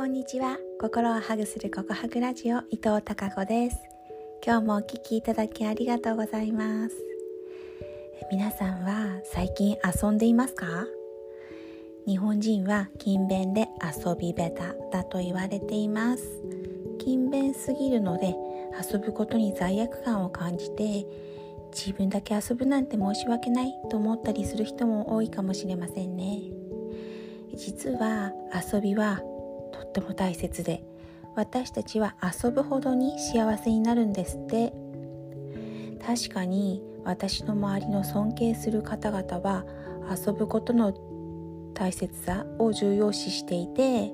こんにちは。心をハグするココハグラジオ伊藤孝子です。今日もお聞きいただきありがとうございます。皆さんは最近遊んでいますか？日本人は勤勉で遊び下手だと言われています。勤勉すぎるので遊ぶことに罪悪感を感じて自分だけ遊ぶなんて申し訳ないと思ったりする人も多いかもしれませんね。実は遊びはっても大切で私たちは遊ぶほどに幸せになるんですって。確かに私の周りの尊敬する方々は遊ぶことの大切さを重要視していて、え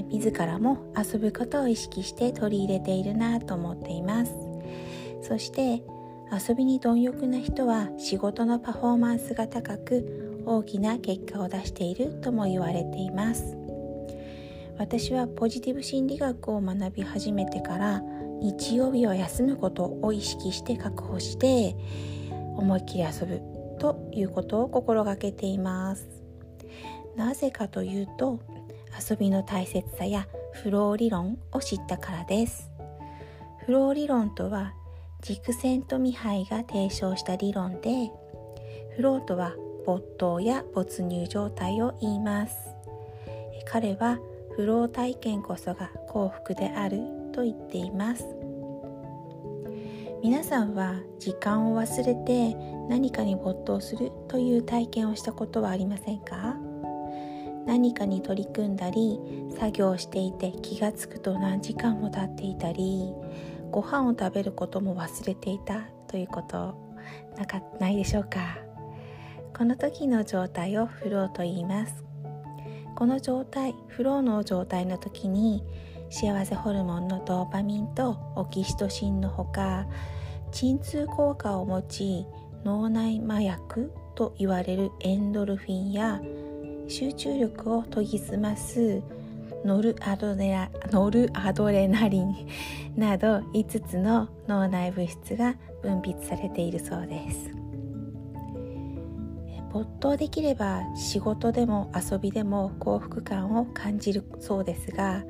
ー、自らも遊ぶことを意識して取り入れているなと思っています。そして遊びに貪欲な人は仕事のパフォーマンスが高く大きな結果を出しているとも言われています。私はポジティブ心理学を学び始めてから日曜日は休むことを意識して確保して思いっきり遊ぶということを心がけています。なぜかというと遊びの大切さやフロー理論を知ったからです。フロー理論とは軸線とミハイが提唱した理論でフローとは没頭や没入状態を言います。彼はフロー体験こそが幸福であると言っています。皆さんは時間を忘れて何かに没頭するという体験をしたことはありませんか？何かに取り組んだり作業していて気がつくと何時間も経っていたりご飯を食べることも忘れていたということなかないでしょうか？この時の状態をフローと言います。この状態フローの状態の時に幸せホルモンのドーパミンとオキシトシンのほか鎮痛効果を持ち脳内麻薬と言われるエンドルフィンや集中力を研ぎ澄ますノルアドレノルアドレナリンなど5つの脳内物質が分泌されているそうです。没頭できれば仕事でも遊びでも幸福感を感じるそうですが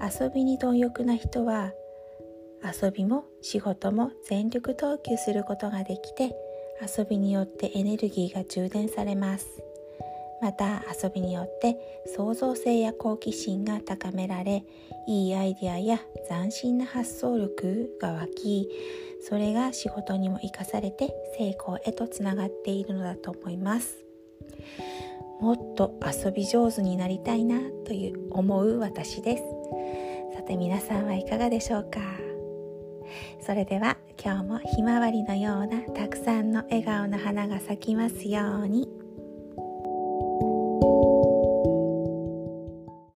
遊びに貪欲な人は遊びも仕事も全力投球することができて遊びによってエネルギーが充電されます。また遊びによって創造性や好奇心が高められいいアイデアや斬新な発想力が湧きそれが仕事にも生かされて成功へとつながっているのだと思います。もっと遊び上手になりたいなという思う私です。さて皆さんはいかがでしょうか？それでは今日もひまわりのようなたくさんの笑顔の花が咲きますように。